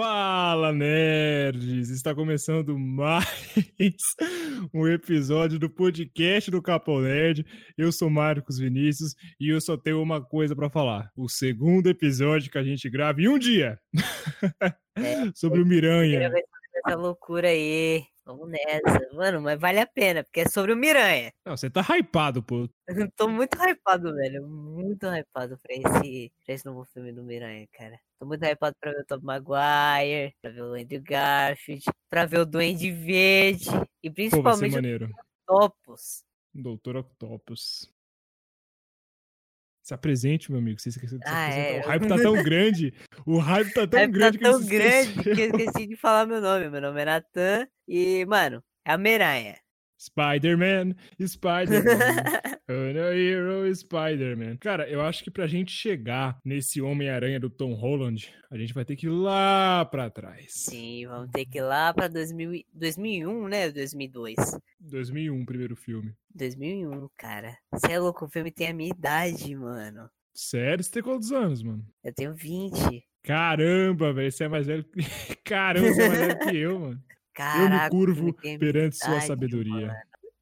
Fala, nerds! Está começando mais um episódio do podcast do Capão Nerd. Eu sou Marcos Vinícius e eu só tenho uma coisa para falar. O segundo episódio que a gente grava em um dia É, sobre o Miranha. Essa loucura aí. Vamos nessa. Mano, mas vale a pena, porque é sobre o Miranha. Não, você tá hypado, pô. Eu tô muito hypado, velho. Muito hypado pra esse, pra esse novo filme do Miranha, cara. Tô muito hypado pra ver o Tom Maguire, pra ver o Andrew Garfield, pra ver o Duende Verde e Pô, principalmente o maneiro. Topos. Doutor Octopus. Se apresente, meu amigo. Você esqueceu de se Ah, apresentar. é. O hype tá tão grande. O hype tá tão Hype grande tá que tão grande que eu esqueci de falar meu nome. Meu nome é Natan e, mano, é a Miranha. Spider-Man, Spider-Man. A hero, Spider-Man. Cara, eu acho que pra gente chegar nesse Homem-Aranha do Tom Holland, a gente vai ter que ir lá pra trás. Sim, vamos ter que ir lá pra 2000, e- 2001, né? 2002. 2001, primeiro filme. 2001, cara. Você é louco, o filme tem a minha idade, mano. Sério, você tem quantos anos, mano? Eu tenho 20. Caramba, velho, você é mais velho que... Caramba, você é mais velho que eu, mano. Caraca, eu me curvo perante sua sabedoria. mano.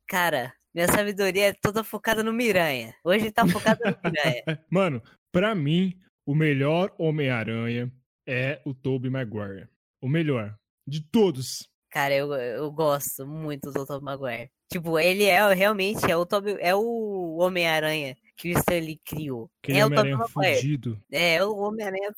Cara, minha sabedoria é toda focada no Miranha. Hoje tá focada no Miranha. Mano, pra mim, o melhor Homem-Aranha é o Tobey Maguire. O melhor. De todos. Cara, eu, eu gosto muito do Tom Maguire. Tipo, ele é realmente é o, Tobey- é o Homem-Aranha que o Stanley criou. Aquele é o Homem-Aranha Maguire. fudido. É, o Homem-Aranha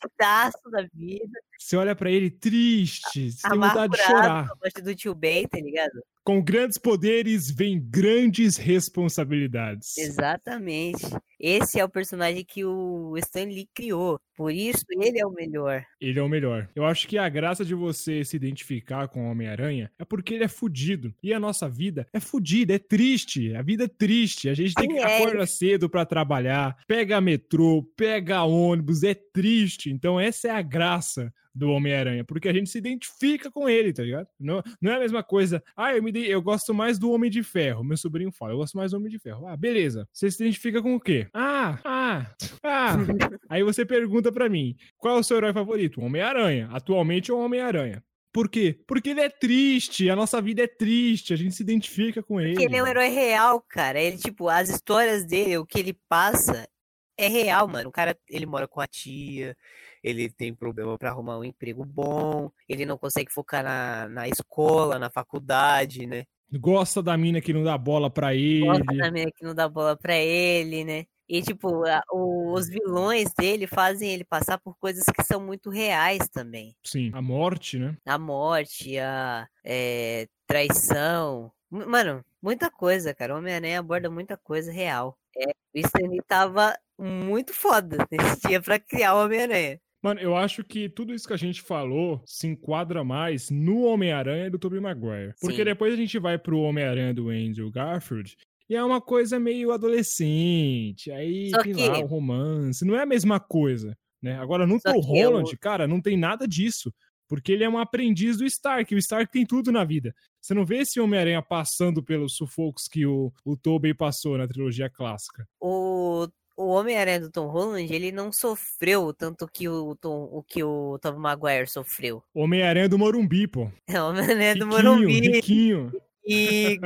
fudidaço da vida. Você olha pra ele triste, você tem vontade de chorar. do tio Ben, tá ligado? Com grandes poderes vem grandes responsabilidades. Exatamente. Esse é o personagem que o Stan Lee criou. Por isso ele é o melhor. Ele é o melhor. Eu acho que a graça de você se identificar com o Homem-Aranha é porque ele é fudido. E a nossa vida é fudida, é triste. A vida é triste. A gente tem que é. acordar cedo pra trabalhar, pega metrô, pega ônibus, é triste. Então essa é a graça do Homem-Aranha, porque a gente se identifica com ele, tá ligado? Não, não é a mesma coisa. Ah, eu, me dei- eu gosto mais do Homem de Ferro. Meu sobrinho fala, eu gosto mais do Homem de Ferro. Ah, beleza. Você se identifica com o quê? Ah, ah, ah. Aí você pergunta pra mim, qual é o seu herói favorito? Homem-Aranha. Atualmente é o Homem-Aranha. Por quê? Porque ele é triste, a nossa vida é triste, a gente se identifica com ele. Porque ele é um herói real, cara. Ele, tipo, as histórias dele, o que ele passa é real, mano. O cara, ele mora com a tia, ele tem problema pra arrumar um emprego bom, ele não consegue focar na, na escola, na faculdade, né? Gosta da mina que não dá bola pra ele. Gosta da menina que não dá bola pra ele, né? E, tipo, a- o- os vilões dele fazem ele passar por coisas que são muito reais também. Sim, a morte, né? A morte, a eh, traição. Mano, muita coisa, cara. O Homem-Aranha aborda muita coisa real. É, o Stanley tava muito foda nesse dia pra criar o Homem-Aranha. Mano, eu acho que tudo isso que a gente falou se enquadra mais no Homem-Aranha do Tobey Maguire. Porque Sim. depois a gente vai pro Homem-Aranha do Andrew Garfield e é uma coisa meio adolescente. Aí Só tem que- lá o romance. Não é a mesma coisa, né? Agora, no Tom eu- Holland, cara, não tem nada disso. Porque ele é um aprendiz do Stark. O Stark tem tudo na vida. Você não vê esse Homem-Aranha passando pelos sufocos que o, o Tobey passou na trilogia clássica. O, o Homem-Aranha do Tom Holland, ele não sofreu tanto que o, Tom, o que o Tom Maguire sofreu. Homem-Aranha do Morumbi, pô. É o Homem-Aranha do Morumbi. riquinho. E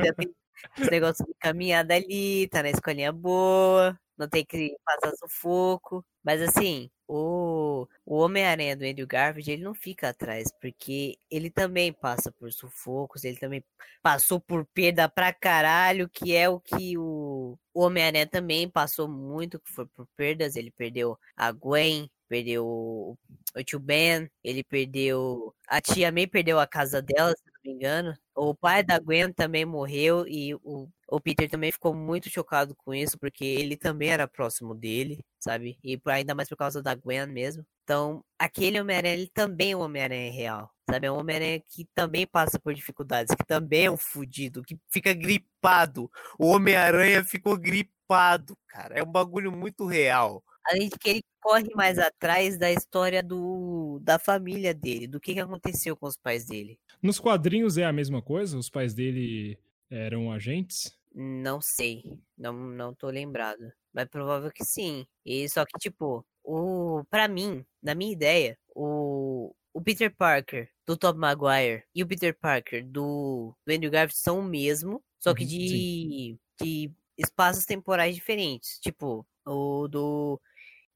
esse negócio de caminhada ali, tá na escolinha boa, não tem que passar sufoco. Mas assim, o, o Homem-Aranha do Andrew Garfield, ele não fica atrás, porque ele também passa por sufocos, ele também passou por perda pra caralho, que é o que o, o Homem-Aranha também passou muito, que foi por perdas. Ele perdeu a Gwen, perdeu o, tio Ben, ele perdeu. A tia May perdeu a casa dela, se não me engano. O pai da Gwen também morreu e o, o Peter também ficou muito chocado com isso, porque ele também era próximo dele, sabe? E por- ainda mais por causa da Gwen mesmo. Então, aquele Homem-Aranha, ele também é um Homem-Aranha real, sabe? É um Homem-Aranha que também passa por dificuldades, que também é um fudido, que fica gripado. O Homem-Aranha ficou gripado, cara. É um bagulho muito real. Além de que ele corre mais atrás da história do, da família dele, do que, que aconteceu com os pais dele. Nos quadrinhos é a mesma coisa? Os pais dele eram agentes? Não sei, não, não tô lembrado. Mas provável que sim. E só que, tipo, o, pra mim, na minha ideia, o, o Peter Parker do Tobey Maguire e o Peter Parker do, do Andrew Garfield são o mesmo, só que Uhum, de, de espaços temporais diferentes. Tipo, o do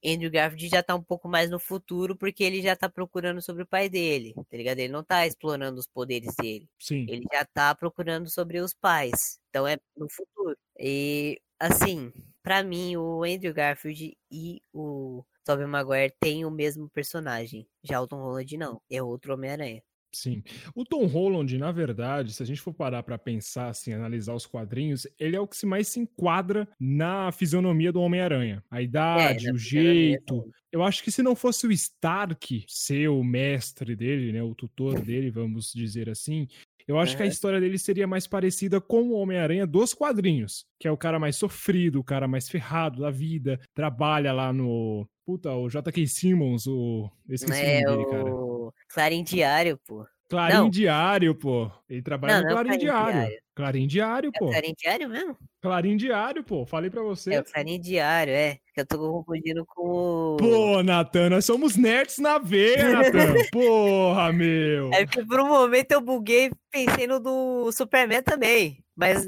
Andrew Garfield já tá um pouco mais no futuro, porque ele já tá procurando sobre o pai dele, tá ligado? Ele não tá explorando os poderes dele. Sim. Ele já tá procurando sobre os pais. Então é no futuro. E, assim, pra mim, o Andrew Garfield e o Tobey Maguire têm o mesmo personagem. Já o Tom Holland não. É outro Homem-Aranha. Sim. O Tom Holland, na verdade, se a gente for parar pra pensar, assim, analisar os quadrinhos, ele é o que se mais se enquadra na fisionomia do Homem-Aranha. A idade, na o jeito. Eu acho que se não fosse o Stark ser o mestre dele, né, o tutor dele, vamos dizer assim, eu acho que a Aham. história dele seria mais parecida com o Homem-Aranha dos quadrinhos, que é o cara mais sofrido, o cara mais ferrado da vida, trabalha lá no. Puta, o J.K. Simmons, o. Esqueci o É nome dele, cara. o Clarim Diário, pô. Clarim Não. Diário, pô. Ele trabalha Não, no é o Clarim Clarim Diário. Diário. Clarim Diário, É pô. Clarim Diário mesmo? Clarim Diário, pô. Falei pra você. É o Clarim Diário, é. Que eu tô confundindo com o. Pô, Natan, nós somos nerds na veia, Natan. Porra, meu. É porque por um momento eu buguei pensei no do Superman também. Mas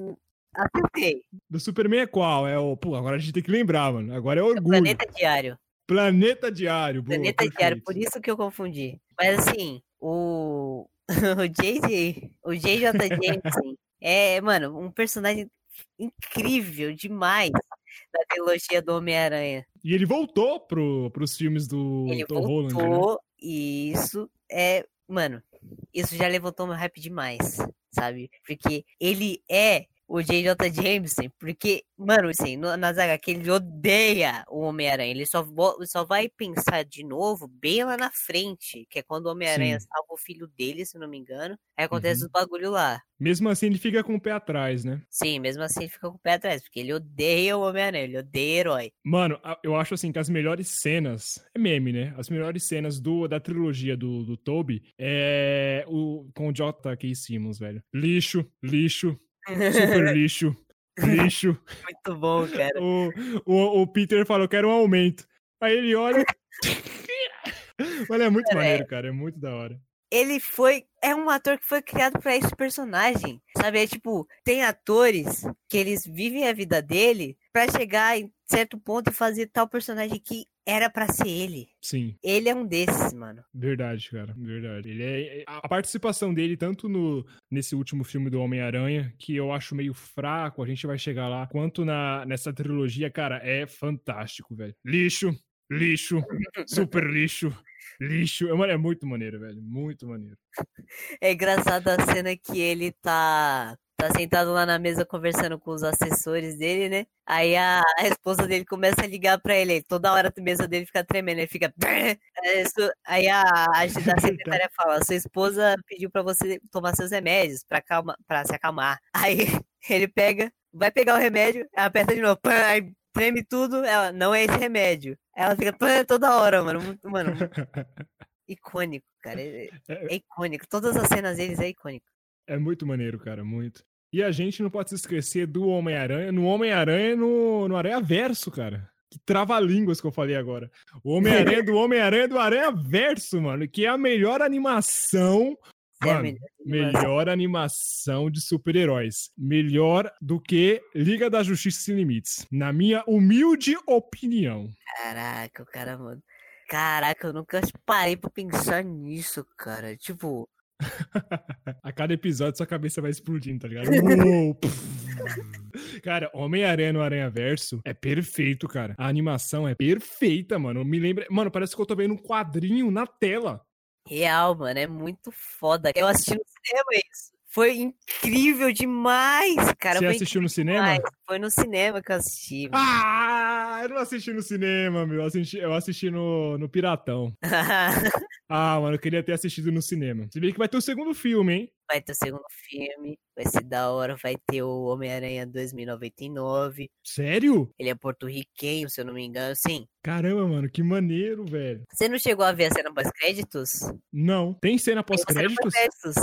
acertei. Do Superman é qual? É o. Pô, agora a gente tem que lembrar, mano. Agora é É orgulho. Planeta Diário. Planeta Diário. Boa, Planeta Diário, por isso que eu confundi. Mas assim, o. o JJ. O JJ Jameson é, mano, um personagem incrível demais da trilogia do Homem-Aranha. E ele voltou pro, pros filmes do Ele Tom Holland, né? voltou e isso é, mano, isso já levantou meu hype demais, sabe? Porque ele é o JJ Jameson, porque, mano, assim, no, nas HQ ele odeia o Homem-Aranha, ele só, só vai pensar de novo bem lá na frente, que é quando o Homem-Aranha salva o filho dele, se não me engano, aí acontece Uhum. os bagulho lá. Mesmo assim, ele fica com o pé atrás, né? Sim, mesmo assim ele fica com o pé atrás, porque ele odeia o Homem-Aranha, ele odeia herói. Mano, eu acho assim que as melhores cenas. É meme, né? As melhores cenas do, da trilogia do, do Toby é o, com o J.K. Simmons, velho. Lixo, lixo, super lixo, lixo. Muito bom, cara. O, o, o Peter falou: quero um aumento. Aí ele olha. Mano, é muito Cara, é- maneiro, cara. É muito da hora. Ele foi. É um ator que foi criado pra esse personagem. Sabe? É tipo, tem atores que eles vivem a vida dele pra chegar em certo ponto e fazer tal personagem que era pra ser ele. Sim, Ele é um desses, mano. verdade, cara. Verdade. Ele é. A participação dele, tanto no, nesse último filme do Homem-Aranha, que eu acho meio fraco, a gente vai chegar lá, quanto na, nessa trilogia, cara, é fantástico, velho. Lixo, lixo, super lixo. Lixo, é, mano, é muito maneiro, velho. Muito maneiro. É engraçado a cena que ele tá. Tá sentado lá na mesa conversando com os assessores dele, né? Aí a, a esposa dele começa a ligar pra ele. Toda hora a mesa dele fica tremendo. Ele fica. Aí a, a, secretária fala: Sua esposa pediu pra você tomar seus remédios pra, calma, pra se acalmar. Aí ele pega, vai pegar o remédio, aperta de novo. pã, Aí treme tudo. Ela, não é esse remédio. Ela fica pã, toda hora, mano. Muito- Mano, icônico, cara. É, É, é icônico. Todas as cenas deles é icônico. É muito maneiro, cara, muito. E a gente não pode se esquecer do Homem-Aranha, no Homem-Aranha no, no Aranha Verso, cara. Que trava-línguas que eu falei agora. O Homem-Aranha do Homem-Aranha do Aranha Verso, mano, que é a melhor animação. Mano, melhor animação. melhor animação de super-heróis. Melhor do que Liga da Justiça Sem Limites. Na minha humilde opinião. Caraca, o cara, mano. Caraca, eu nunca parei pra pensar nisso, cara. Tipo, A cada episódio sua cabeça vai explodindo, tá ligado? Uou, cara, Homem-Aranha no Aranha Verso é perfeito, cara. A animação é perfeita, mano. Me lembra. Mano, parece que eu tô vendo um quadrinho na tela. Real, mano, é muito foda. Eu assisti no cinema isso. Foi incrível demais, cara. Você foi assistiu no cinema? demais. Foi no cinema que eu assisti. mano. Ah, eu não assisti no cinema, meu. Eu assisti, eu assisti no, no Piratão. Ah, mano, eu queria ter assistido no cinema. Se bem que vai ter o segundo filme, hein? vai ter o segundo filme, vai ser da hora. Vai ter o Homem-Aranha 2099. Sério? Ele é porto-riquenho, se eu não me engano. Sim. Caramba, mano, que maneiro, velho. Você não chegou a ver a cena pós-créditos? Não. Tem cena Tem a cena pós-créditos?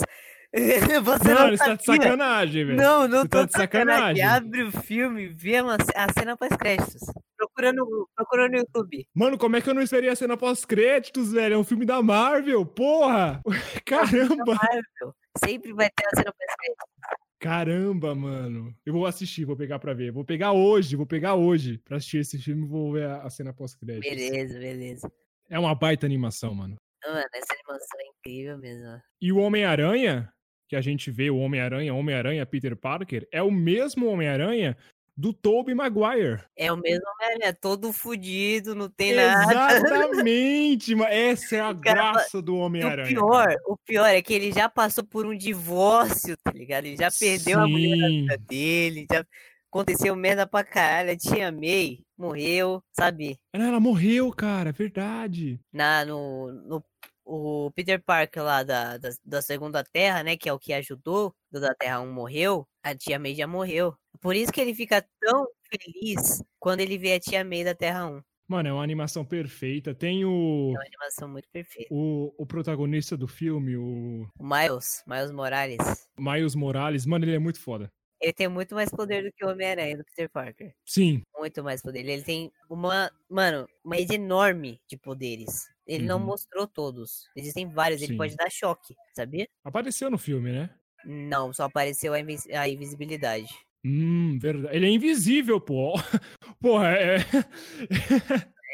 Você Mano, não você tá de sacanagem, velho. Não, não Você tô tá de sacanagem. Abre o filme, vê uma, a cena pós-créditos. Procura no, procura no YouTube. Mano, como é que eu não esperei a cena pós-créditos, velho? É um filme da Marvel, porra! Caramba! Marvel. Sempre vai ter a cena pós-créditos. Caramba, mano. Eu vou assistir, vou pegar pra ver. Vou pegar hoje, vou pegar hoje pra assistir esse filme e vou ver a, a cena pós-créditos. Beleza, beleza. É uma baita animação, mano. Mano, essa animação é incrível mesmo. E o Homem-Aranha, que a gente vê, o Homem-Aranha, Homem-Aranha Peter Parker, é o mesmo Homem-Aranha do Tobey Maguire. É o mesmo Homem-Aranha, todo fudido, não tem nada. Exatamente, mas essa é a cara- graça do E o Homem-Aranha. pior, cara. o pior é que ele já passou por um divórcio, tá ligado? Ele já perdeu a mulher da Sim. vida dele, já aconteceu merda pra caralho. A tia May morreu, sabe? Ela, ela morreu, cara, é verdade. Na, no, no o Peter Parker lá da, da, da Segunda Terra, né? Que é o que ajudou, do da Terra 1 morreu, a tia May já morreu. Por isso que ele fica tão feliz quando ele vê a tia May da Terra 1. Mano, é uma animação perfeita. Tem o, É uma animação muito perfeita. o, o protagonista do filme, o O Miles, Miles Morales, Miles Morales. Mano, ele é muito foda. ele tem muito mais poder do que o Homem-Aranha do Peter Parker. Sim, Muito mais poder. Ele tem uma, mano, uma rede enorme de poderes. Ele não Uhum. mostrou todos. Existem vários, ele Sim. pode dar choque, sabia? apareceu no filme, né? Não, só apareceu a, invis- a invisibilidade. Hum, verdade. Ele é invisível, pô. Porra, é...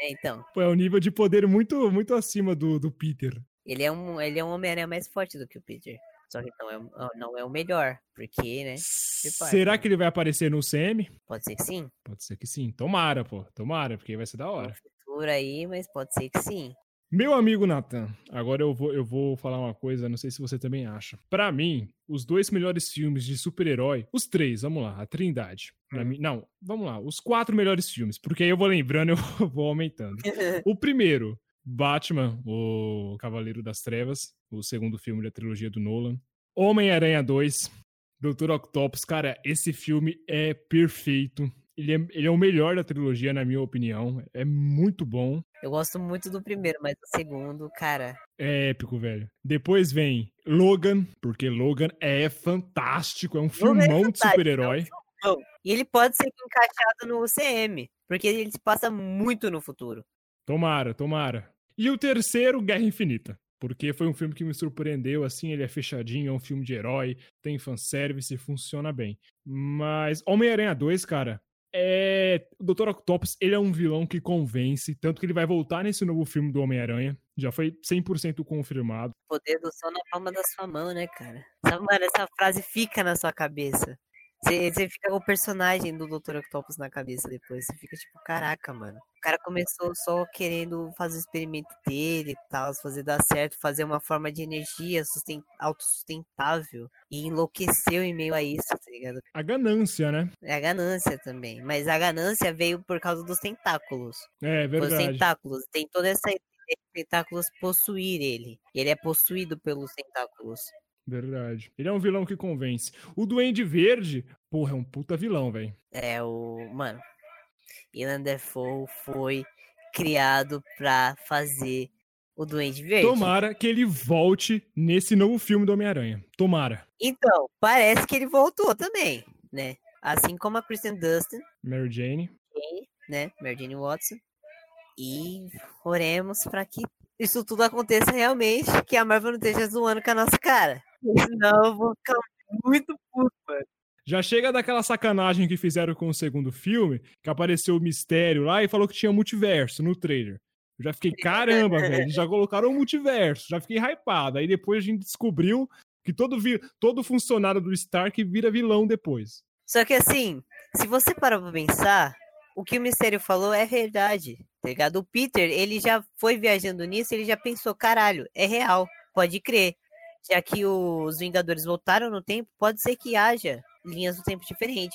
É, então, Pô, é um nível de poder muito, muito acima do, do Peter. ele é um, ele é um Homem-Aranha mais forte do que o Peter. Só que não é, o- não é o melhor, porque, né? Será que ele vai aparecer no CM? Pode ser que sim. Pode ser que sim. Tomara, pô. Tomara, porque vai ser da hora. No futuro aí, mas pode ser que sim. Meu amigo Nathan, agora eu vou, eu vou falar uma coisa, não sei se você também acha. Pra mim, os dois melhores filmes de super-herói, os três, vamos lá, a Trindade. Pra Hum. mim, não, vamos lá, os quatro melhores filmes, porque aí eu vou lembrando, eu vou aumentando. O primeiro, Batman, o Cavaleiro das Trevas, o segundo filme da trilogia do Nolan. Homem-Aranha 2, Doutor Octopus, cara, esse filme é perfeito. Ele é, ele é o melhor da trilogia, na minha opinião. É muito bom. Eu gosto muito do primeiro, mas do segundo, cara, É épico, velho. Depois vem Logan, porque Logan é fantástico, é um filmão de fantástico, é um super-herói. E ele pode ser encaixado no CM, porque ele se passa muito no futuro. Tomara, tomara. E o terceiro, Guerra Infinita. Porque foi um filme que me surpreendeu, assim, ele é fechadinho, é um filme de herói, tem fanservice, funciona bem. Mas Homem-Aranha 2, cara, é... O Dr. Octopus, ele é um vilão que convence, tanto que ele vai voltar nesse novo filme do Homem-Aranha, já foi 100% confirmado. Poder do sol na palma da sua mão, né, cara? Mano, essa frase fica na sua cabeça. Você você fica com o personagem do Dr. Octopus na cabeça depois. Você fica tipo, caraca, mano. O cara começou só querendo fazer o experimento dele e tal, fazer dar certo, fazer uma forma de energia susten- autossustentável. E enlouqueceu em meio a isso, tá ligado? A ganância, né? É a ganância também. Mas a ganância veio por causa dos tentáculos. É Os verdade. tentáculos. Tem toda essa ideia de tentáculos possuir ele. Ele é possuído pelos tentáculos. Verdade. Ele é um vilão que convence. O Duende Verde, porra, é um puta vilão, velho. É o. Mano. Ilan Defoe foi criado pra fazer o Duende Verde. Tomara que ele volte nesse novo filme do Homem-Aranha. Tomara. Então, parece que ele voltou também, né? Assim como a Kristen Dustin, Mary Jane. né? Mary Jane Watson. E oremos pra que isso tudo aconteça realmente, que a Marvel não esteja zoando com a nossa cara. Senão eu vou ficar muito puto, mano. Já chega daquela sacanagem que fizeram com o segundo filme, que apareceu o mistério lá e falou que tinha multiverso no trailer. Eu já fiquei, caramba, velho, já colocaram o multiverso, já fiquei hypado. Aí depois a gente descobriu que todo, vi todo funcionário do Stark vira vilão depois. Só que assim, se você parar pra pensar, o que o Mistério falou é verdade, tá ligado? O Peter, ele já foi viajando nisso, ele já pensou, caralho, é real, pode crer. Já que os Vingadores voltaram no tempo, pode ser que haja linhas do tempo diferentes,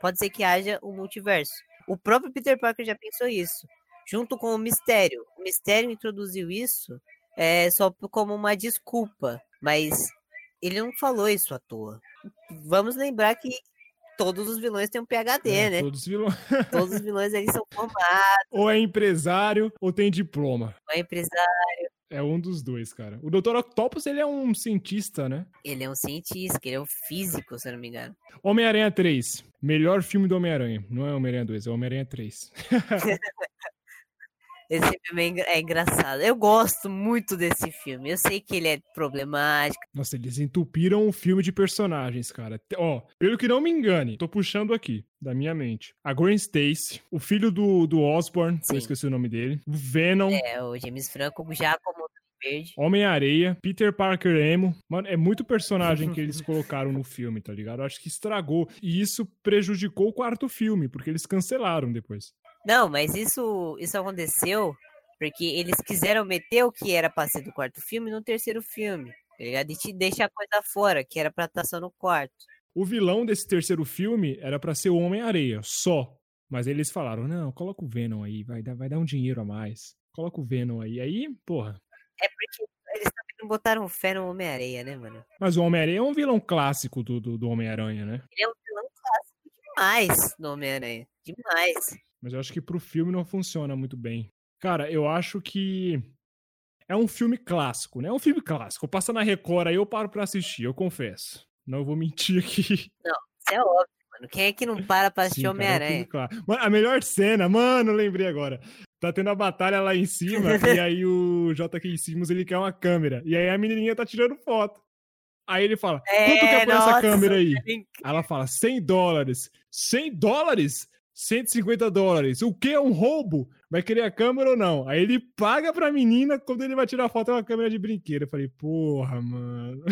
pode ser que haja um multiverso. O próprio Peter Parker já pensou isso, junto com o Mistério. O Mistério introduziu isso é, só como uma desculpa, mas ele não falou isso à toa. Vamos lembrar que todos os vilões têm um PhD, É, né? Todos vilões. Todos os vilões eles são formados, ou é empresário ou tem diploma. é empresário, É um dos dois, cara. O Dr. Octopus, ele é um cientista, né? Ele é um cientista, ele é um físico, se eu não me engano. Homem-Aranha 3. Melhor filme do Homem-Aranha. Não é Homem-Aranha 2, é Homem-Aranha 3. Esse filme é engraçado. Eu gosto muito desse filme. Eu sei que ele é problemático. Nossa, eles entupiram o filme de personagens, cara. Ó, pelo que não me engane, tô puxando aqui da minha mente. A Gwen Stacy, o filho do, do Osborn, eu esqueci o nome dele. O Venom. É, o James Franco já como Verde. Homem-Areia, Peter Parker Emo. Mano, é muito personagem que eles colocaram no filme, tá ligado? Eu acho que estragou. E isso prejudicou o quarto filme, porque eles cancelaram depois. Não, mas isso, isso aconteceu porque eles quiseram meter o que era pra ser do quarto filme no terceiro filme. Tá ligado? E te deixar a coisa fora, que era pra estar só no quarto. O vilão desse terceiro filme era para ser o Homem-Areia, só. Mas eles falaram: não, coloca o Venom aí, vai dar, vai dar um dinheiro a mais. Coloca o Venom aí. Aí, porra. É porque eles também não botaram fé no Homem-Areia, né, mano? Mas o Homem-Areia é um vilão clássico do, do, do Homem-Aranha, né? Ele é um vilão clássico demais do Homem-Aranha. Demais. Mas eu acho que pro filme não funciona muito bem. Cara, eu acho que é um filme clássico, né? É um filme clássico. Passa na Record aí eu paro pra assistir, eu confesso. Não vou mentir aqui. Não, isso é óbvio, mano. Quem é que não para pra assistir é Homem-Aranha? É a melhor cena, mano, lembrei agora. Tá tendo a batalha lá em cima, e aí o J.K. Simmons, ele quer uma câmera. E aí a menininha tá tirando foto. Aí ele fala, é, quanto que é por nossa, essa câmera aí? Aí ela fala, 100 dólares. 100 dólares? 150 dólares. O que é um roubo? Vai querer a câmera ou não? Aí ele paga pra menina, quando ele vai tirar foto é uma câmera de brinquedo. Eu falei, porra, mano.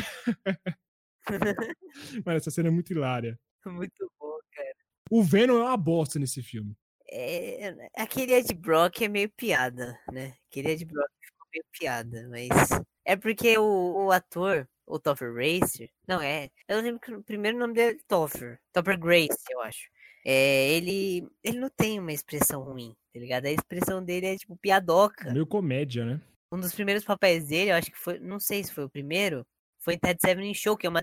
Mas essa cena é muito hilária. Muito bom, cara. O Venom é uma bosta nesse filme. É, aquele Ed Brock é meio piada, né? Aquele Ed Brock ficou meio piada, mas é porque o, o ator, o Topher Racer, não é, eu lembro que o primeiro nome dele é Topher, Topher Grace, eu acho. É, ele, ele não tem uma expressão ruim, tá ligado? A expressão dele é tipo piadoca. Meio comédia, né? Um dos primeiros papéis dele, eu acho que foi, não sei se foi o primeiro, foi em Ted Seven Show, que é uma,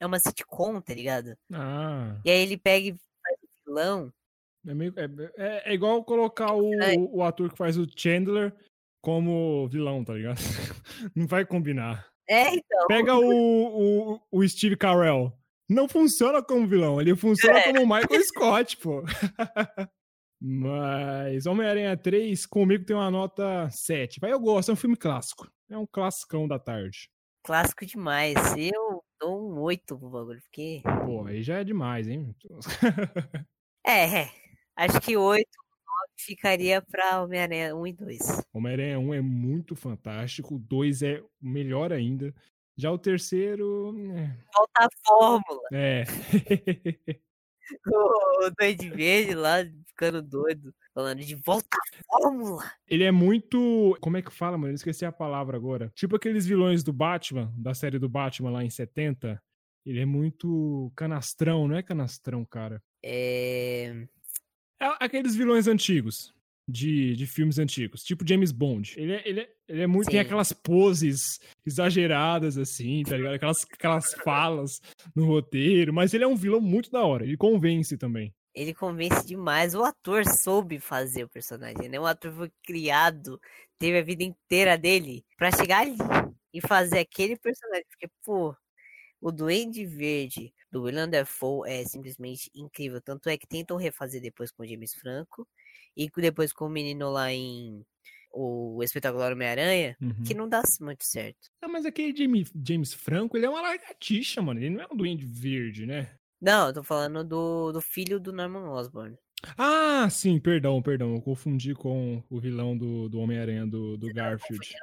é uma sitcom, tá ligado? Ah. E aí ele pega e faz o vilão. É, meio, é, é, é igual colocar o, é. o ator que faz o Chandler como vilão, tá ligado? Não vai combinar. É, então. Pega o, o, o Steve Carell. Não funciona como vilão, ele funciona é. como Michael Scott, pô. Mas Homem-Aranha 3 comigo tem uma nota 7. Vai, eu gosto, é um filme clássico. É um classicão da tarde clássico demais. Eu dou um 8 pro bagulho, porque. Pô, aí já é demais, hein? é, é. Acho que 8 ficaria pra Homem-Aranha 1 e 2. Homem-Aranha 1 é muito fantástico, o 2 é melhor ainda. Já o terceiro. É... Falta a fórmula. É. o Duende Verde lá ficando doido. Falando de volta à fórmula. Ele é muito. Como é que fala, mano? Eu esqueci a palavra agora. Tipo aqueles vilões do Batman, da série do Batman lá em 70. Ele é muito canastrão, não é canastrão, cara? É. é aqueles vilões antigos. De, de filmes antigos, tipo James Bond. Ele é, ele é, ele é muito. Sim. Tem aquelas poses exageradas, assim, tá ligado? Aquelas, aquelas falas no roteiro, mas ele é um vilão muito da hora. Ele convence também ele convence demais. O ator soube fazer o personagem, né? O ator foi criado, teve a vida inteira dele para chegar ali e fazer aquele personagem. Porque, pô, o Duende Verde do William Dafoe é simplesmente incrível. Tanto é que tentam refazer depois com o James Franco e depois com o menino lá em o espetacular Homem-Aranha, uhum. que não dá muito certo. Não, mas aquele James, James Franco, ele é uma largatixa, mano. Ele não é um Duende Verde, né? Não, eu tô falando do, do filho do Norman Osborn. Ah, sim, perdão, perdão. Eu confundi com o vilão do, do Homem-Aranha do, do Garfield.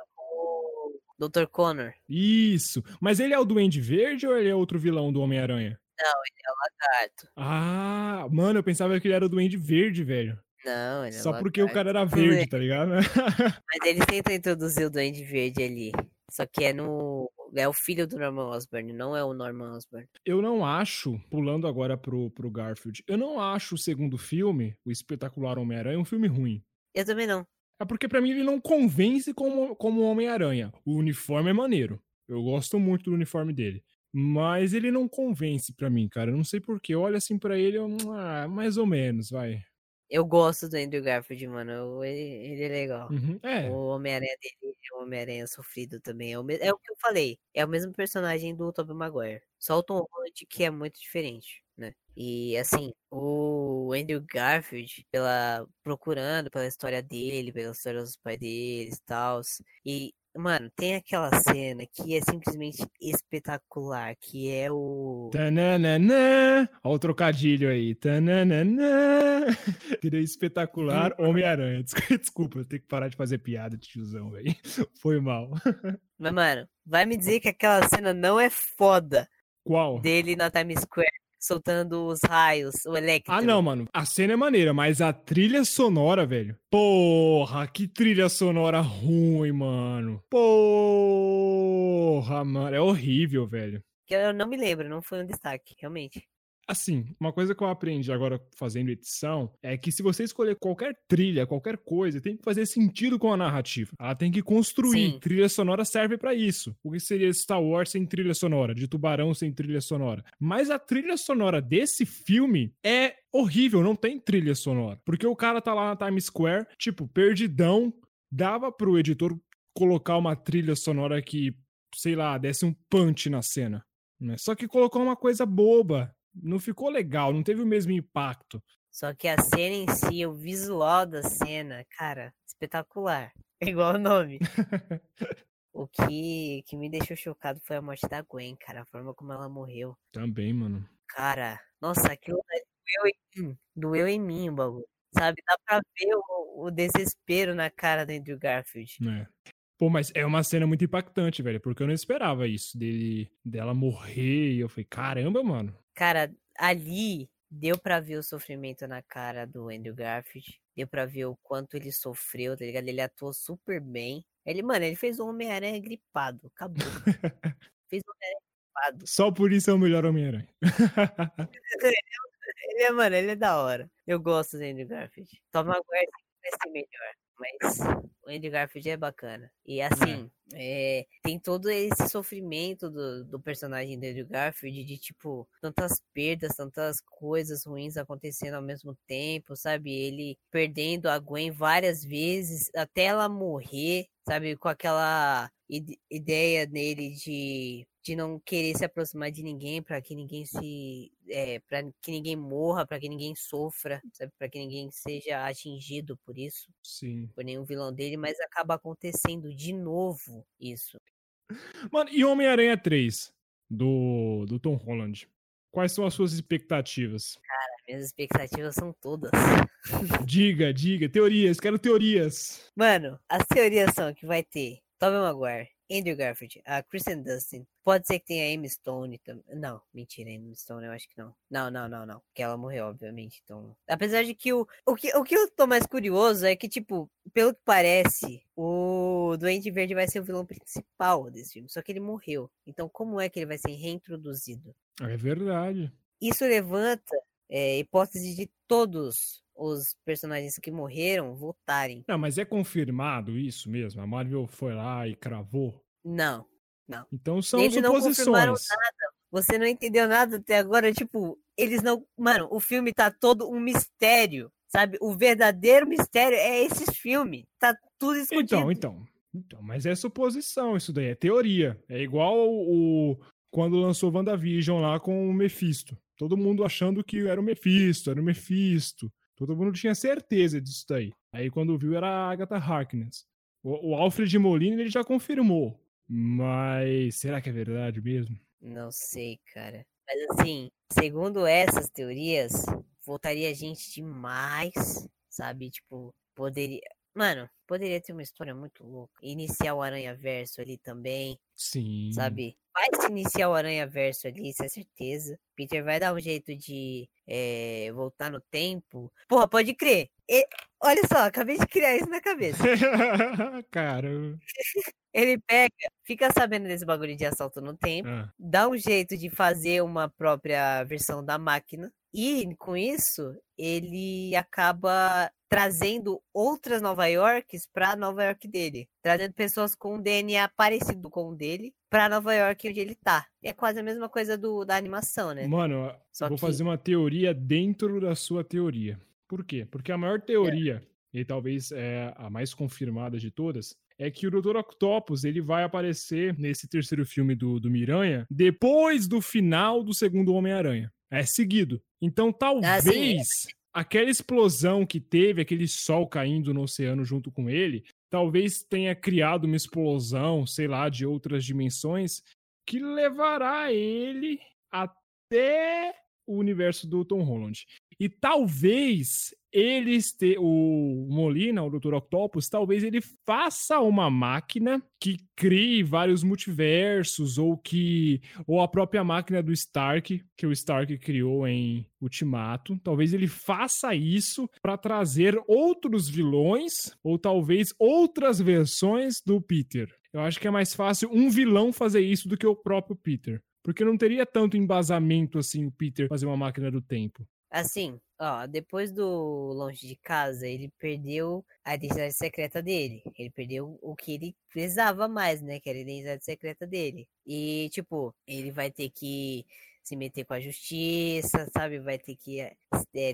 O Dr. Connor. Isso. Mas ele é o Duende Verde ou ele é outro vilão do Homem-Aranha? Não, ele é o Lagarto. Ah, mano, eu pensava que ele era o Duende Verde, velho. Não, ele é Só porque o cara era verde, tá ligado? Mas eles tentam introduzir o Duende Verde ali. Só que é no é o filho do Norman Osborn, não é o Norman Osborn. Eu não acho, pulando agora pro, pro Garfield, eu não acho o segundo filme, o Espetacular Homem-Aranha, um filme ruim. Eu também não. É porque para mim ele não convence como, como Homem-Aranha. O uniforme é maneiro. Eu gosto muito do uniforme dele. Mas ele não convence para mim, cara. Eu não sei porquê. Olha assim para ele, eu, ah, mais ou menos, vai. Eu gosto do Andrew Garfield, mano. ele, ele é legal. Uhum, É, O Homem-Aranha dele é um Homem-Aranha sofrido também. É o, é o que eu falei. É o mesmo personagem do Tobey Maguire. Só o Tom Holland que é muito diferente, né? E assim, o Andrew Garfield, pela procurando pela história dele, pela história dos pais deles e tal. E, mano, tem aquela cena que é simplesmente espetacular, que é o. Tananana. Olha o trocadilho aí. Tananana. Tirei espetacular Homem-Aranha. Des- Desculpa, eu tenho que parar de fazer piada de tiozão, velho. Foi mal. Mas, mano, vai me dizer que aquela cena não é foda Qual? dele na Times Square, soltando os raios, o Electro. Ah, não, mano. A cena é maneira, mas a trilha sonora, velho. Porra, que trilha sonora ruim, mano. Porra, mano. É horrível, velho. Eu não me lembro, não foi um destaque, realmente. Assim, uma coisa que eu aprendi agora fazendo edição é que se você escolher qualquer trilha, qualquer coisa, tem que fazer sentido com a narrativa. Ela tem que construir. Sim. Trilha sonora serve pra isso. O que seria Star Wars sem trilha sonora? De Tubarão sem trilha sonora? Mas a trilha sonora desse filme é horrível, não tem trilha sonora. Porque o cara tá lá na Times Square, tipo, perdidão, dava pro editor colocar uma trilha sonora que, sei lá, desse um punch na cena. né? Só que colocou uma coisa boba. Não ficou legal, não teve o mesmo impacto. Só que a cena em si, o visual da cena, cara, espetacular. Igual o nome. o que, que me deixou chocado foi a morte da Gwen, cara. A forma como ela morreu. Também, mano. Cara, nossa, aquilo doeu em mim. Doeu em mim o bagulho. Sabe? Dá pra ver o, o desespero na cara do Andrew Garfield. É. Pô, mas é uma cena muito impactante, velho, porque eu não esperava isso, dele, dela morrer, e eu falei, caramba, mano. Cara, ali deu pra ver o sofrimento na cara do Andrew Garfield. Deu pra ver o quanto ele sofreu, tá ligado? Ele atuou super bem. Ele, mano, ele fez o Homem-Aranha gripado. Acabou. fez o Homem-Aranha gripado. Só por isso é o melhor Homem-Aranha. Ele é, mano, ele é da hora. Eu gosto do Andrew Garfield. Tom Maguire vai ser melhor. Mas o Andrew Garfield é bacana. E assim, é, tem todo esse sofrimento do, do personagem do Andrew Garfield de tipo, tantas perdas, tantas coisas ruins acontecendo ao mesmo tempo, sabe? Ele perdendo a Gwen várias vezes até ela morrer, sabe? Com aquela ide- ideia nele de, de não querer se aproximar de ninguém para que ninguém se é, para que ninguém morra, para que ninguém sofra, sabe? Para que ninguém seja atingido por isso Sim. por nenhum vilão dele, mas acaba acontecendo de novo isso. Mano, e Homem-Aranha 3, do, do Tom Holland? Quais são as suas expectativas? Minhas expectativas são todas. Diga, diga, teorias, quero teorias. Mano, as teorias são que vai ter Tobey Maguire, Andrew Garfield, a Kristen Dustin. Pode ser que tenha a Amy Stone também. Não, mentira, Amy Stone eu acho que não. Não, não, não, não. Porque ela morreu, obviamente. Então. Apesar de que o. O que, o que eu tô mais curioso é que, tipo, pelo que parece, o Duende Verde vai ser o vilão principal desse filme. Só que ele morreu. Então, como é que ele vai ser reintroduzido? É verdade. Isso levanta é, hipótese de todos os personagens que morreram voltarem. Não, mas é confirmado isso mesmo? A Marvel foi lá e cravou? Não. Então são Eles não confirmaram suposições. Você não entendeu nada até agora, tipo, eles não. Mano, o filme tá todo um mistério, sabe? O verdadeiro mistério é esse filme. Tá tudo escondido. Então, então. Então, mas é suposição, isso daí é teoria. É igual o quando lançou WandaVision lá com o Mephisto. Todo mundo achando que era o Mephisto, era o Mephisto. Todo mundo tinha certeza disso daí. Aí quando viu era a Agatha Harkness. O, o Alfred Molina ele já confirmou. Mas será que é verdade mesmo? Não sei, cara. Mas assim, segundo essas teorias, voltaria gente demais, sabe? Tipo, poderia. Mano, poderia ter uma história muito louca. Iniciar o Aranha Verso ali também. Sim. sabe? Vai se iniciar o Aranha Verso ali, isso é certeza. Peter vai dar um jeito de eh, voltar no tempo. Porra, pode crer. E- olha só, acabei de criar isso na cabeça. Cara. Ele pega, fica sabendo desse bagulho de assalto no tempo, ah, dá um jeito de fazer uma própria versão da máquina. E com isso, ele acaba trazendo outras Nova Yorks pra Nova York dele. Trazendo pessoas com um DNA parecido com o dele pra Nova York onde ele tá. É quase a mesma coisa do, da animação, né? Mano, Só vou que- fazer uma teoria dentro da sua teoria. Por quê? Porque a maior teoria, e talvez é a mais confirmada de todas, é que o Dr. Octopus ele vai aparecer nesse terceiro filme do, do Miranha depois do final do segundo Homem-Aranha. É seguido. Então talvez ah, aquela explosão que teve, aquele sol caindo no oceano junto com ele, talvez tenha criado uma explosão, sei lá, de outras dimensões que levará ele até o universo do Tom Holland. E talvez ele este, o Molina, o Dr. Octopus, talvez ele faça uma máquina que crie vários multiversos ou que ou a própria máquina do Stark, que o Stark criou em Ultimato, talvez ele faça isso para trazer outros vilões ou talvez outras versões do Peter. Eu acho que é mais fácil um vilão fazer isso do que o próprio Peter. Porque não teria tanto embasamento assim o Peter fazer uma máquina do tempo. Assim, ó, depois do Longe de Casa, ele perdeu a identidade secreta dele. Ele perdeu o que ele precisava mais, né? Que era a identidade secreta dele. E, tipo, ele vai ter que se meter com a justiça, sabe? Vai ter que é,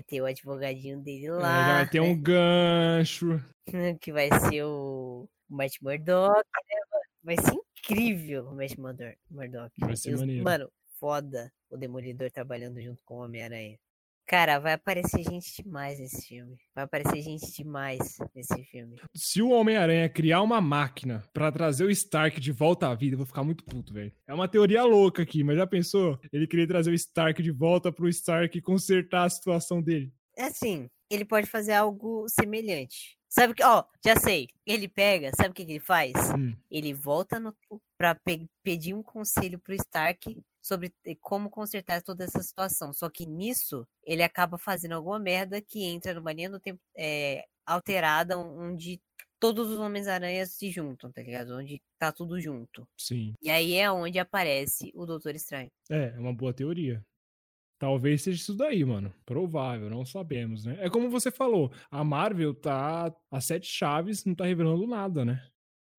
ter o advogadinho dele lá. É, vai ter né? um gancho. que vai ser o, o Matt Murdock, né? Vai ser incrível o Matt Murdock. Vai ser maneiro. Mano, foda o Demolidor trabalhando junto com o Homem-Aranha. Cara, vai aparecer gente demais nesse filme. Vai aparecer gente demais nesse filme. Se o Homem-Aranha criar uma máquina para trazer o Stark de volta à vida, eu vou ficar muito puto, velho. É uma teoria louca aqui, mas já pensou? Ele queria trazer o Stark de volta pro Stark consertar a situação dele. É assim, ele pode fazer algo semelhante. Sabe que, ó, já sei. Ele pega, sabe o que, que ele faz? Hum. Ele volta no pra pe pedir um conselho pro Stark sobre como consertar toda essa situação. Só que nisso, ele acaba fazendo alguma merda que entra numa linha do tempo é, alterada, onde todos os Homens-Aranhas se juntam, tá ligado? Onde tá tudo junto. Sim. E aí é onde aparece o Doutor Estranho. É, é uma boa teoria. Talvez seja isso daí, mano. Provável, não sabemos, né? É como você falou, a Marvel tá a sete chaves, não tá revelando nada, né?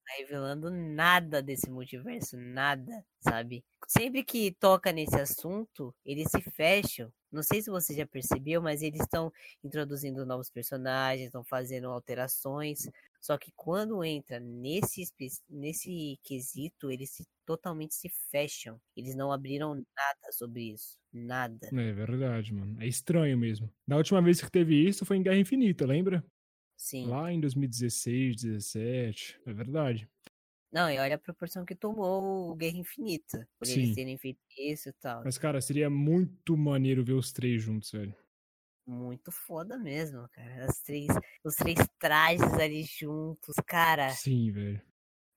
Tá revelando nada desse multiverso, nada, sabe? Sempre que toca nesse assunto, eles se fecham. Não sei se você já percebeu, mas eles estão introduzindo novos personagens, estão fazendo alterações. Só que quando entra nesse, nesse quesito, eles se, totalmente se fecham. Eles não abriram nada sobre isso. Nada. É verdade, mano. É estranho mesmo. Da última vez que teve isso foi em Guerra Infinita, lembra? Sim. Lá em 2016, 17. É verdade. Não, e olha a proporção que tomou o Guerra Infinita. Por Sim. eles terem feito isso e tal. Mas, cara, seria muito maneiro ver os três juntos, velho muito foda mesmo, cara. As três, os três trajes ali juntos, cara. Sim, velho.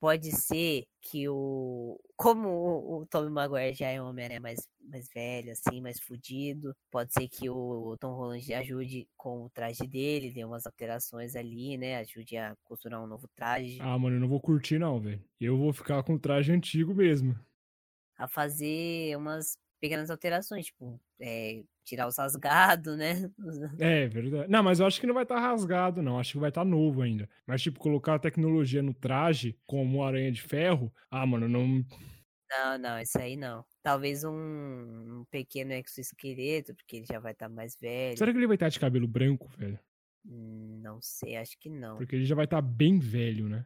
Pode ser que o. Como o, o Tommy Maguire já é um Homem-Aranha mais, mais velho, assim, mais fudido. Pode ser que o, o Tom Holland ajude com o traje dele, dê umas alterações ali, né? Ajude a costurar um novo traje. Ah, mano, eu não vou curtir, não, velho. Eu vou ficar com o traje antigo mesmo. A fazer umas pequenas alterações, tipo, é, tirar os rasgados, né? É, verdade. Não, mas eu acho que não vai estar tá rasgado, não. Acho que vai estar tá novo ainda. Mas, tipo, colocar a tecnologia no traje, como aranha de ferro, ah, mano, não. Não, não, isso aí não. Talvez um, um pequeno exoesqueleto, porque ele já vai estar tá mais velho. Será que ele vai estar de cabelo branco, velho? Não sei, acho que não. Porque ele já vai estar bem velho, né?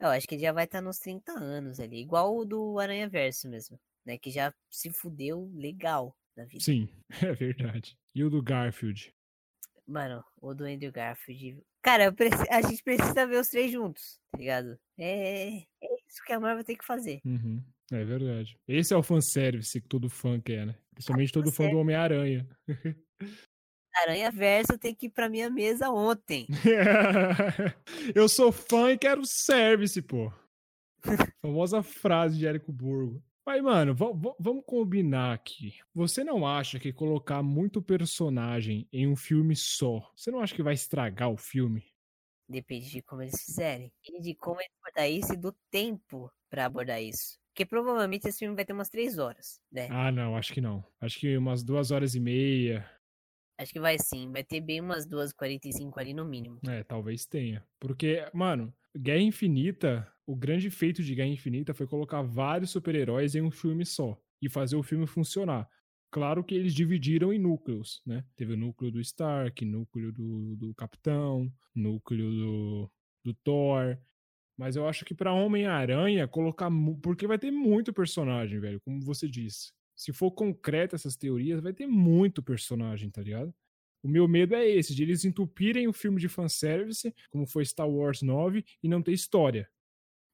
Eu acho que ele já vai estar nos 30 anos ali, igual o do Aranha Verso mesmo né? Que já se fudeu legal na vida. Sim, é verdade. E o do Garfield? Mano, o do Andrew Garfield. Cara, preci... a gente precisa ver os três juntos, tá ligado? É, é isso que a Marvel tem que fazer. Uhum. É verdade. Esse é o fanservice que todo fã quer, né? Principalmente todo fã do Homem-Aranha. Aranha Verso tem que ir pra minha mesa ontem. Eu sou fã e quero service, pô. Famosa frase de Érico Burgo. Mas, mano, vamos combinar aqui. Você não acha que colocar muito personagem em um filme só, você não acha que vai estragar o filme? Depende de como eles fizerem. E de como eles abordar isso e do tempo para abordar isso. Porque provavelmente esse filme vai ter umas três horas, né? Ah, não, acho que não. Acho que umas duas horas e meia. Acho que vai sim. Vai ter bem umas duas quarenta e cinco ali no mínimo. É, talvez tenha. Porque, mano, Guerra Infinita o grande feito de Guerra Infinita foi colocar vários super-heróis em um filme só e fazer o filme funcionar. Claro que eles dividiram em núcleos, né? Teve o núcleo do Stark, núcleo do, do Capitão, núcleo do, do Thor. Mas eu acho que para Homem-Aranha, colocar. Porque vai ter muito personagem, velho, como você disse. Se for concreta essas teorias, vai ter muito personagem, tá ligado? O meu medo é esse, de eles entupirem o filme de fanservice, como foi Star Wars 9, e não ter história.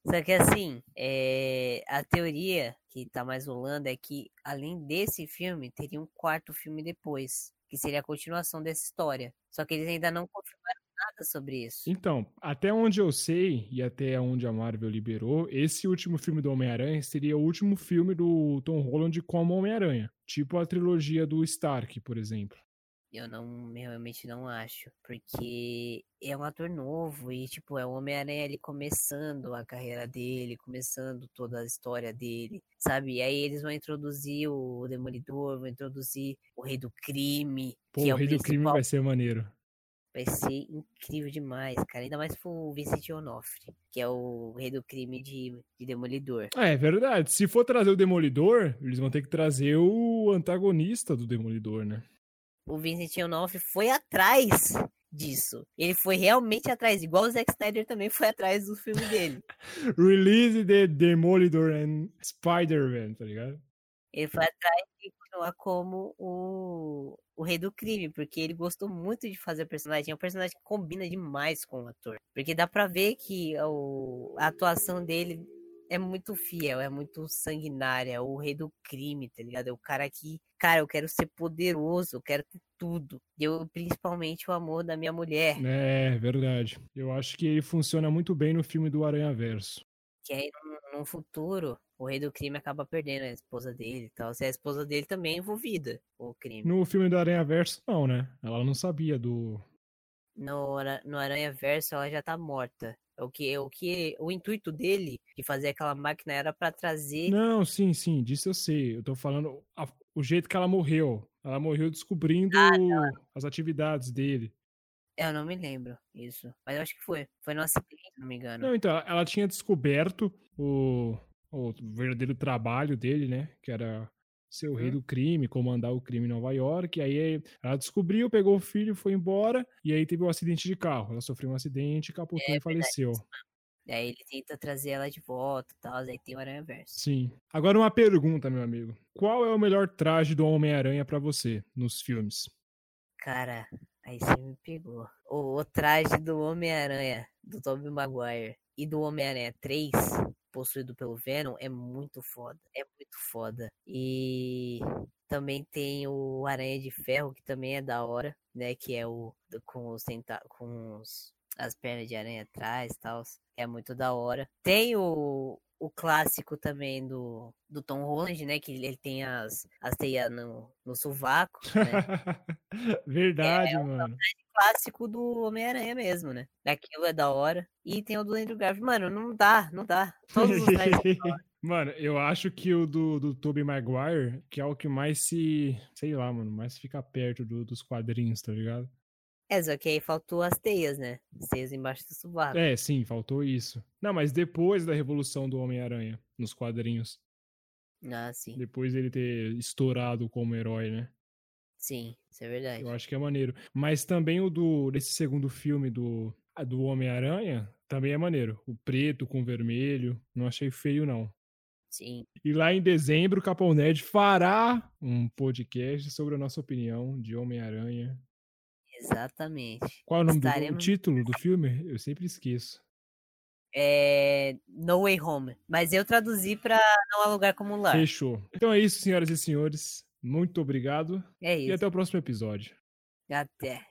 Só que assim, é... a teoria que tá mais rolando é que, além desse filme, teria um quarto filme depois, que seria a continuação dessa história. Só que eles ainda não confirmaram nada sobre isso. Então, até onde eu sei, e até onde a Marvel liberou, esse último filme do Homem-Aranha seria o último filme do Tom Holland como Homem-Aranha. Tipo a trilogia do Stark, por exemplo. Eu não, realmente não acho, porque é um ator novo e, tipo, é o Homem-Aranha ali começando a carreira dele, começando toda a história dele, sabe? E aí eles vão introduzir o Demolidor, vão introduzir o Rei do Crime. Pô, que é o Rei do Crime vai ser maneiro. Vai ser incrível demais, cara. Ainda mais pro Vincent Onofre, que é o rei do crime de, de Demolidor. É, é verdade. Se for trazer o Demolidor, eles vão ter que trazer o antagonista do Demolidor, né? O Vincent Onofre foi atrás disso. Ele foi realmente atrás, igual o Zack Snyder também foi atrás do filme dele. Release the Demolidor and Spider-Man, tá ligado? Ele foi atrás de continuar como o, o rei do crime, porque ele gostou muito de fazer o personagem. É um personagem que combina demais com o ator. Porque dá pra ver que o, a atuação dele é muito fiel, é muito sanguinária, é o rei do crime, tá ligado? É o cara que, cara, eu quero ser poderoso, eu quero ter tudo. Eu, principalmente, o amor da minha mulher. É, verdade. Eu acho que ele funciona muito bem no filme do Aranha Verso. Que aí, no, no futuro, o rei do crime acaba perdendo a esposa dele e tal. Se a esposa dele também é envolvida com o crime. No filme do Aranha Verso, não, né? Ela não sabia do. No, no Aranha Verso, ela já tá morta. O que, o que o intuito dele de fazer aquela máquina era para trazer. Não, sim, sim, disso eu sei. Eu tô falando a, o jeito que ela morreu. Ela morreu descobrindo ah, as atividades dele. Eu não me lembro isso. Mas eu acho que foi. Foi no acidente, se não me engano. Não, então, ela tinha descoberto o, o verdadeiro trabalho dele, né? Que era ser o rei uhum. do crime, comandar o crime em Nova York. Aí ela descobriu, pegou o filho, foi embora. E aí teve um acidente de carro. Ela sofreu um acidente, capotou é, e faleceu. E aí ele tenta trazer ela de volta e tal. Aí tem o Aranha Verso. Sim. Agora uma pergunta, meu amigo. Qual é o melhor traje do Homem-Aranha para você nos filmes? Cara, aí você me pegou. O, o traje do Homem-Aranha, do Tobey Maguire e do Homem-Aranha 3 possuído pelo Venom é muito foda. É muito foda. E também tem o Aranha de Ferro, que também é da hora, né? Que é o com os tenta com os, as pernas de aranha atrás e tal. É muito da hora. Tem o, o clássico também do, do Tom Holland, né? Que ele tem as, as teias no, no sovaco. Né? Verdade, é, mano. Clássico do Homem-Aranha mesmo, né? Daquilo é da hora. E tem o do Andrew Garfield. Mano, não dá, não dá. Todos os Mano, eu acho que o do, do Tobey Maguire, que é o que mais se. Sei lá, mano, mais fica perto do, dos quadrinhos, tá ligado? É, só que aí faltou as teias, né? As teias embaixo do sovaco. É, sim, faltou isso. Não, mas depois da revolução do Homem-Aranha, nos quadrinhos. Ah, sim. Depois dele ter estourado como herói, né? Sim, isso é verdade. Eu acho que é maneiro. Mas também o do desse segundo filme do, do Homem-Aranha também é maneiro. O preto com o vermelho. Não achei feio, não. Sim. E lá em dezembro, o Capão Nerd fará um podcast sobre a nossa opinião de Homem-Aranha. Exatamente. Qual é o nome Estaremos... do título do filme? Eu sempre esqueço. É No Way Home. Mas eu traduzi para não alugar como lar. Fechou. Então é isso, senhoras e senhores. Muito obrigado. É isso. E até o próximo episódio. Até.